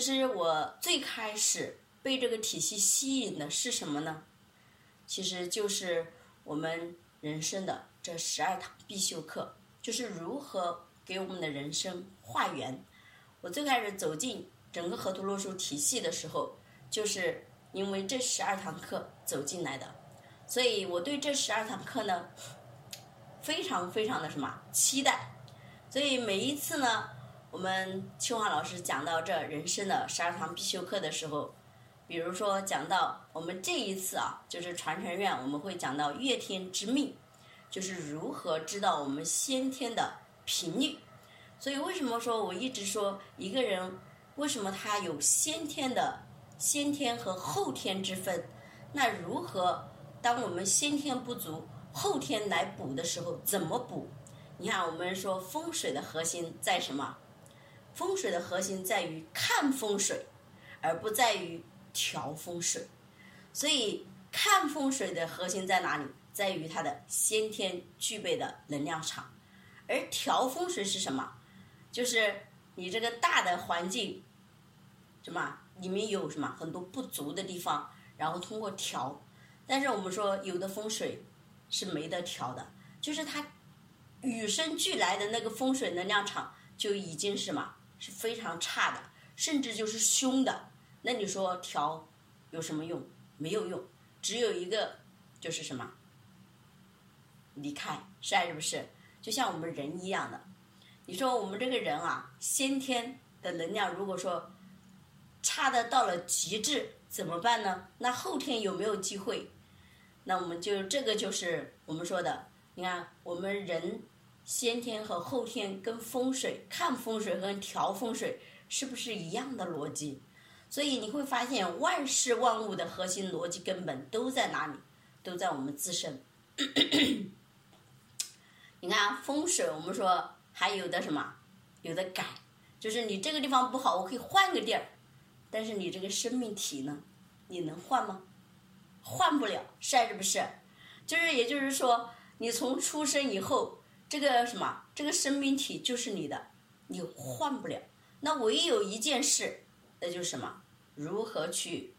其实我最开始被这个体系吸引的是什么呢？其实就是我们人生的这十二堂必修课，就是如何给我们的人生画圆。我最开始走进整个河图洛书体系的时候，就是因为这十二堂课走进来的，所以我对这十二堂课呢，非常非常的什么期待。所以每一次呢。我们清华老师讲到这人生的十二堂必修课的时候，比如说讲到我们这一次啊，就是传承院我们会讲到月天之命，就是如何知道我们先天的频率。所以为什么说我一直说一个人为什么他有先天的先天和后天之分？那如何当我们先天不足，后天来补的时候怎么补？你看我们说风水的核心在什么？风水的核心在于看风水，而不在于调风水。所以看风水的核心在哪里？在于它的先天具备的能量场。而调风水是什么？就是你这个大的环境，什么里面有什么很多不足的地方，然后通过调。但是我们说有的风水是没得调的，就是它与生俱来的那个风水能量场就已经是什么？是非常差的，甚至就是凶的。那你说调有什么用？没有用，只有一个就是什么？离开，是还是不是？就像我们人一样的。你说我们这个人啊，先天的能量如果说差的到了极致，怎么办呢？那后天有没有机会？那我们就这个就是我们说的，你看我们人。先天和后天跟风水看风水和调风水是不是一样的逻辑？所以你会发现万事万物的核心逻辑根本都在哪里？都在我们自身。你看风水，我们说还有的什么？有的改，就是你这个地方不好，我可以换个地儿。但是你这个生命体呢？你能换吗？换不了，是还是不是？就是也就是说，你从出生以后。这个什么？这个生命体就是你的，你换不了。那唯有一件事，那就是什么？如何去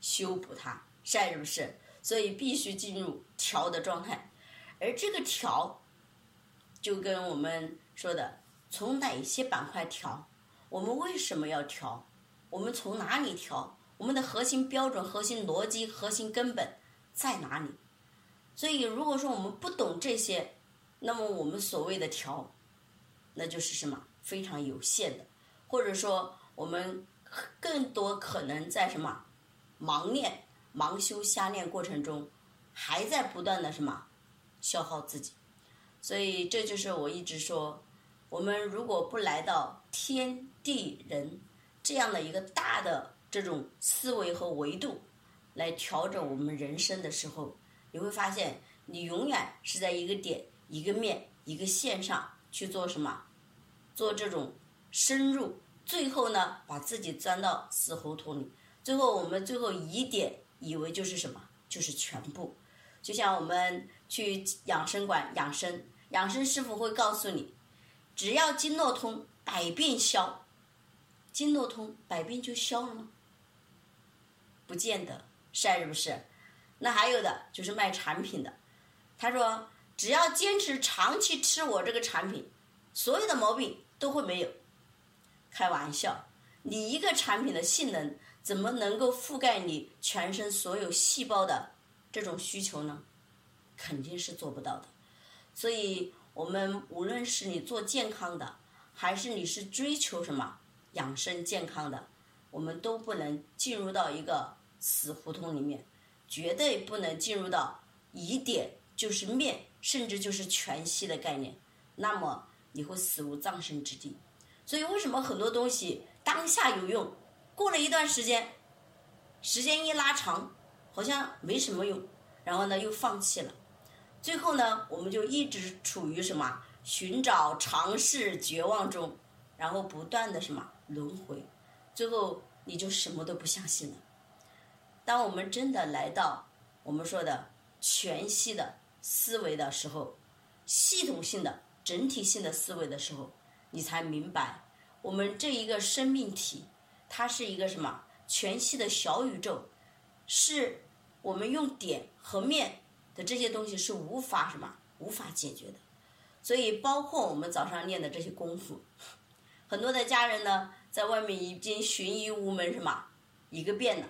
修补它？是不是？所以必须进入调的状态。而这个调，就跟我们说的，从哪些板块调？我们为什么要调？我们从哪里调？我们的核心标准、核心逻辑、核心根本在哪里？所以，如果说我们不懂这些，那么我们所谓的调，那就是什么非常有限的，或者说我们更多可能在什么盲练、盲修、瞎练过程中，还在不断的什么消耗自己。所以这就是我一直说，我们如果不来到天地人这样的一个大的这种思维和维度来调整我们人生的时候，你会发现你永远是在一个点。一个面一个线上去做什么？做这种深入，最后呢，把自己钻到死胡同里。最后我们最后疑点以为就是什么？就是全部。就像我们去养生馆养生，养生师傅会告诉你，只要经络通，百病消。经络通，百病就消了吗？不见得，是不是？那还有的就是卖产品的，他说。只要坚持长期吃我这个产品，所有的毛病都会没有。开玩笑，你一个产品的性能怎么能够覆盖你全身所有细胞的这种需求呢？肯定是做不到的。所以，我们无论是你做健康的，还是你是追求什么养生健康的，我们都不能进入到一个死胡同里面，绝对不能进入到疑点就是面。甚至就是全息的概念，那么你会死无葬身之地。所以为什么很多东西当下有用，过了一段时间，时间一拉长，好像没什么用，然后呢又放弃了，最后呢我们就一直处于什么寻找、尝试、绝望中，然后不断的什么轮回，最后你就什么都不相信了。当我们真的来到我们说的全息的。思维的时候，系统性的、整体性的思维的时候，你才明白，我们这一个生命体它是一个什么全息的小宇宙，是我们用点和面的这些东西是无法什么无法解决的。所以，包括我们早上练的这些功夫，很多的家人呢，在外面已经寻医无门，什么一个遍了，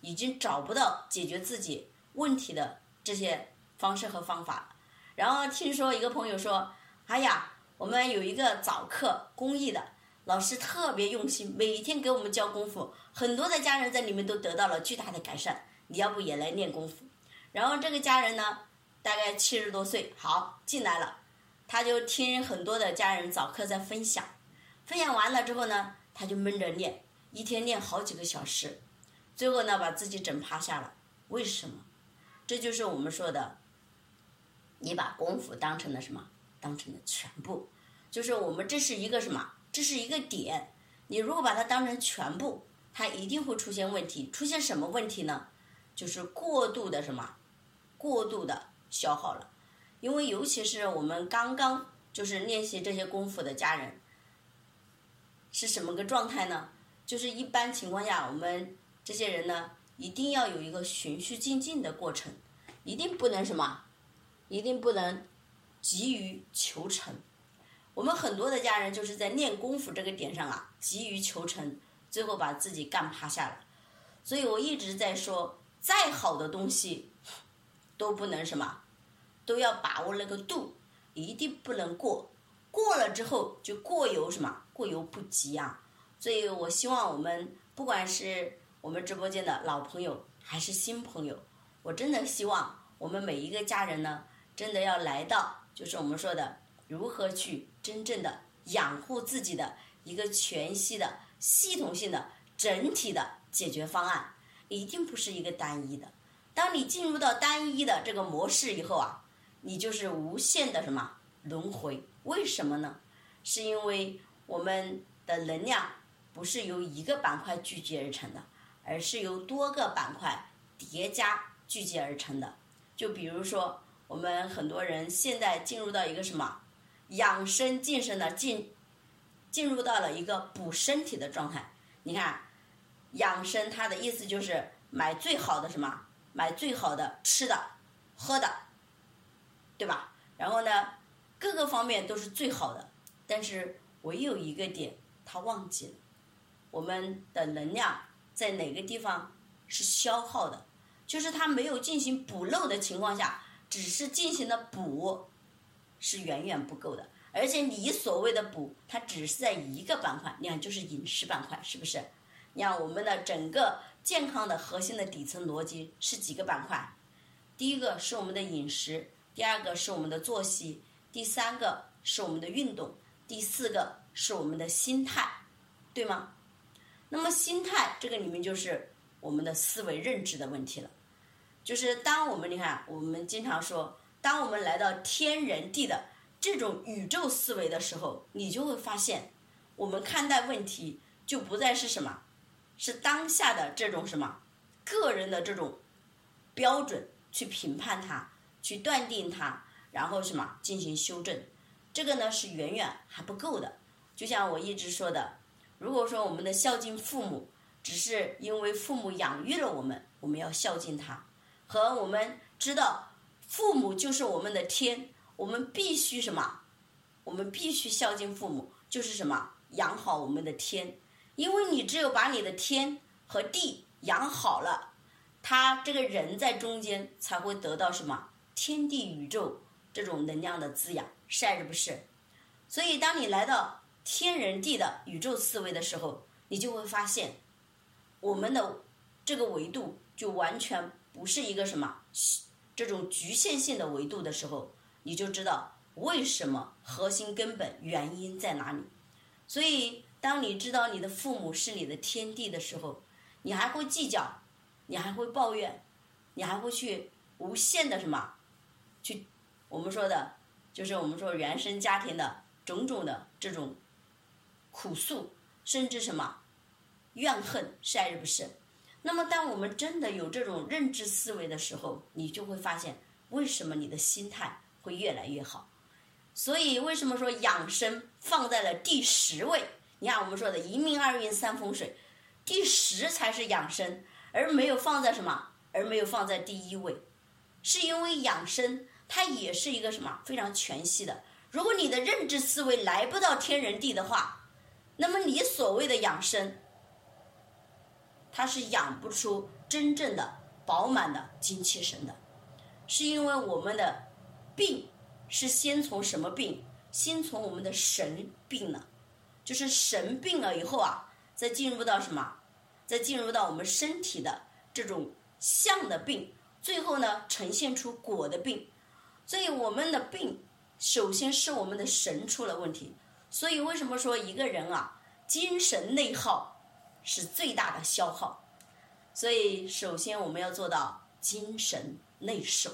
已经找不到解决自己问题的这些方式和方法。然后听说一个朋友说：“哎呀，我们有一个早课公益的。”老师特别用心，每天给我们教功夫，很多的家人在里面都得到了巨大的改善。你要不也来练功夫？然后这个家人呢，大概七十多岁，好进来了，他就听很多的家人早课在分享，分享完了之后呢，他就闷着练，一天练好几个小时，最后呢把自己整趴下了。为什么？这就是我们说的，你把功夫当成了什么？当成了全部，就是我们这是一个什么？这是一个点，你如果把它当成全部，它一定会出现问题。出现什么问题呢？就是过度的什么，过度的消耗了。因为尤其是我们刚刚就是练习这些功夫的家人，是什么个状态呢？就是一般情况下，我们这些人呢，一定要有一个循序渐进的过程，一定不能什么，一定不能急于求成。我们很多的家人就是在练功夫这个点上啊，急于求成，最后把自己干趴下了。所以我一直在说，再好的东西都不能什么，都要把握那个度，一定不能过。过了之后就过犹什么，过犹不及啊。所以我希望我们不管是我们直播间的老朋友还是新朋友，我真的希望我们每一个家人呢，真的要来到，就是我们说的。如何去真正的养护自己的一个全息的、系统性的、整体的解决方案，一定不是一个单一的。当你进入到单一的这个模式以后啊，你就是无限的什么轮回？为什么呢？是因为我们的能量不是由一个板块聚集而成的，而是由多个板块叠加聚集而成的。就比如说，我们很多人现在进入到一个什么？养生健身的进，进入到了一个补身体的状态。你看，养生它的意思就是买最好的什么？买最好的吃的、喝的，对吧？然后呢，各个方面都是最好的。但是唯有一个点，他忘记了，我们的能量在哪个地方是消耗的？就是他没有进行补漏的情况下，只是进行了补。是远远不够的，而且你所谓的补，它只是在一个板块，你看就是饮食板块，是不是？你看我们的整个健康的核心的底层逻辑是几个板块？第一个是我们的饮食，第二个是我们的作息，第三个是我们的运动，第四个是我们的心态，对吗？那么心态这个里面就是我们的思维认知的问题了，就是当我们你看，我们经常说。当我们来到天人地的这种宇宙思维的时候，你就会发现，我们看待问题就不再是什么，是当下的这种什么个人的这种标准去评判它，去断定它，然后什么进行修正，这个呢是远远还不够的。就像我一直说的，如果说我们的孝敬父母，只是因为父母养育了我们，我们要孝敬他，和我们知道。父母就是我们的天，我们必须什么？我们必须孝敬父母，就是什么？养好我们的天，因为你只有把你的天和地养好了，他这个人在中间才会得到什么？天地宇宙这种能量的滋养，是不是？所以，当你来到天人地的宇宙思维的时候，你就会发现，我们的这个维度就完全不是一个什么。这种局限性的维度的时候，你就知道为什么核心根本原因在哪里。所以，当你知道你的父母是你的天地的时候，你还会计较，你还会抱怨，你还会去无限的什么，去我们说的，就是我们说原生家庭的种种的这种苦诉，甚至什么怨恨，是还是不是？那么，当我们真的有这种认知思维的时候，你就会发现，为什么你的心态会越来越好。所以，为什么说养生放在了第十位？你看，我们说的一命二运三风水，第十才是养生，而没有放在什么，而没有放在第一位，是因为养生它也是一个什么非常全系的。如果你的认知思维来不到天人地的话，那么你所谓的养生，它是养不出真正的饱满的精气神的，是因为我们的病是先从什么病？先从我们的神病了，就是神病了以后啊，再进入到什么？再进入到我们身体的这种相的病，最后呢呈现出果的病。所以我们的病，首先是我们的神出了问题。所以为什么说一个人啊，精神内耗是最大的消耗？所以首先我们要做到精神内守，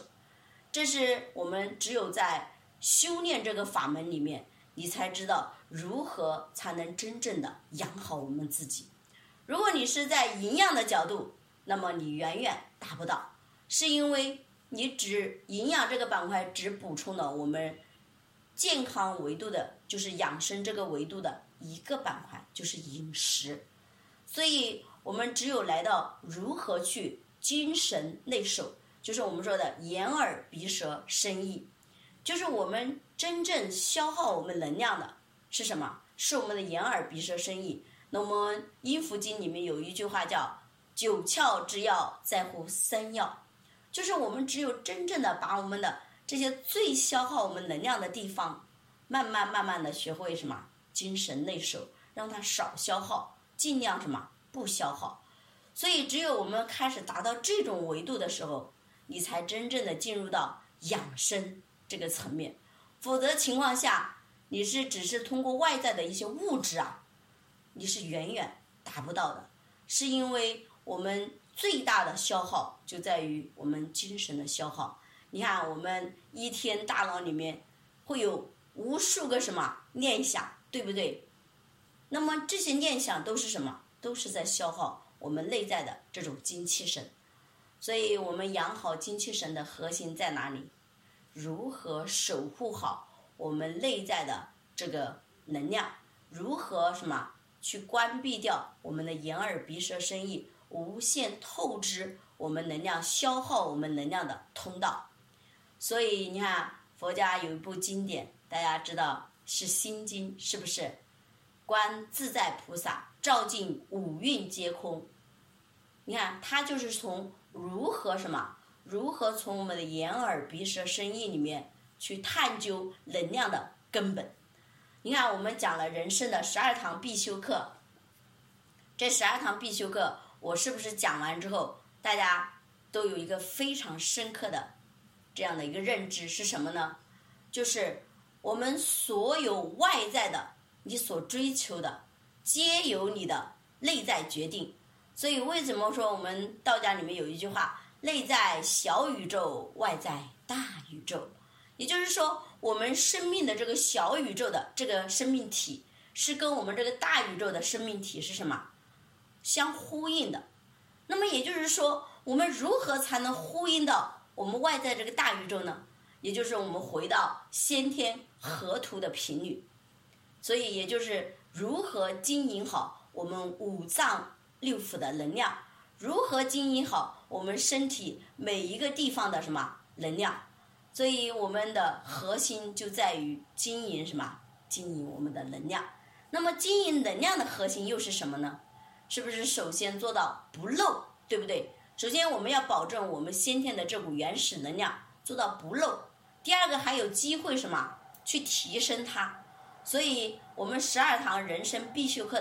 这是我们只有在。修炼这个法门里面，你才知道如何才能真正的养好我们自己。如果你是在营养的角度，那么你远远达不到，是因为你只营养这个板块只补充了我们健康维度的，就是养生这个维度的一个板块，就是饮食。所以我们只有来到如何去精神内守，就是我们说的眼耳鼻舌身意。就是我们真正消耗我们能量的是什么？是我们的眼耳鼻舌身意。那我们《阴符经》里面有一句话叫“九窍之要在乎三要”，就是我们只有真正的把我们的这些最消耗我们能量的地方，慢慢慢慢的学会什么精神内守，让它少消耗，尽量什么不消耗。所以，只有我们开始达到这种维度的时候，你才真正的进入到养生。这个层面，否则情况下，你是只是通过外在的一些物质啊，你是远远达不到的。是因为我们最大的消耗就在于我们精神的消耗。你看，我们一天大脑里面会有无数个什么念想，对不对？那么这些念想都是什么？都是在消耗我们内在的这种精气神。所以我们养好精气神的核心在哪里？如何守护好我们内在的这个能量？如何什么去关闭掉我们的眼耳鼻舌身意无限透支我们能量、消耗我们能量的通道？所以你看，佛家有一部经典，大家知道是《心经》，是不是？观自在菩萨照进五蕴皆空。你看，它就是从如何什么？如何从我们的眼耳鼻舌身意里面去探究能量的根本？你看，我们讲了人生的十二堂必修课，这十二堂必修课，我是不是讲完之后，大家都有一个非常深刻的这样的一个认知是什么呢？就是我们所有外在的你所追求的，皆由你的内在决定。所以，为什么说我们道家里面有一句话？内在小宇宙，外在大宇宙，也就是说，我们生命的这个小宇宙的这个生命体，是跟我们这个大宇宙的生命体是什么相呼应的？那么也就是说，我们如何才能呼应到我们外在这个大宇宙呢？也就是我们回到先天河图的频率，所以也就是如何经营好我们五脏六腑的能量。如何经营好我们身体每一个地方的什么能量？所以我们的核心就在于经营什么？经营我们的能量。那么经营能量的核心又是什么呢？是不是首先做到不漏，对不对？首先我们要保证我们先天的这股原始能量做到不漏。第二个还有机会什么？去提升它。所以我们十二堂人生必修课。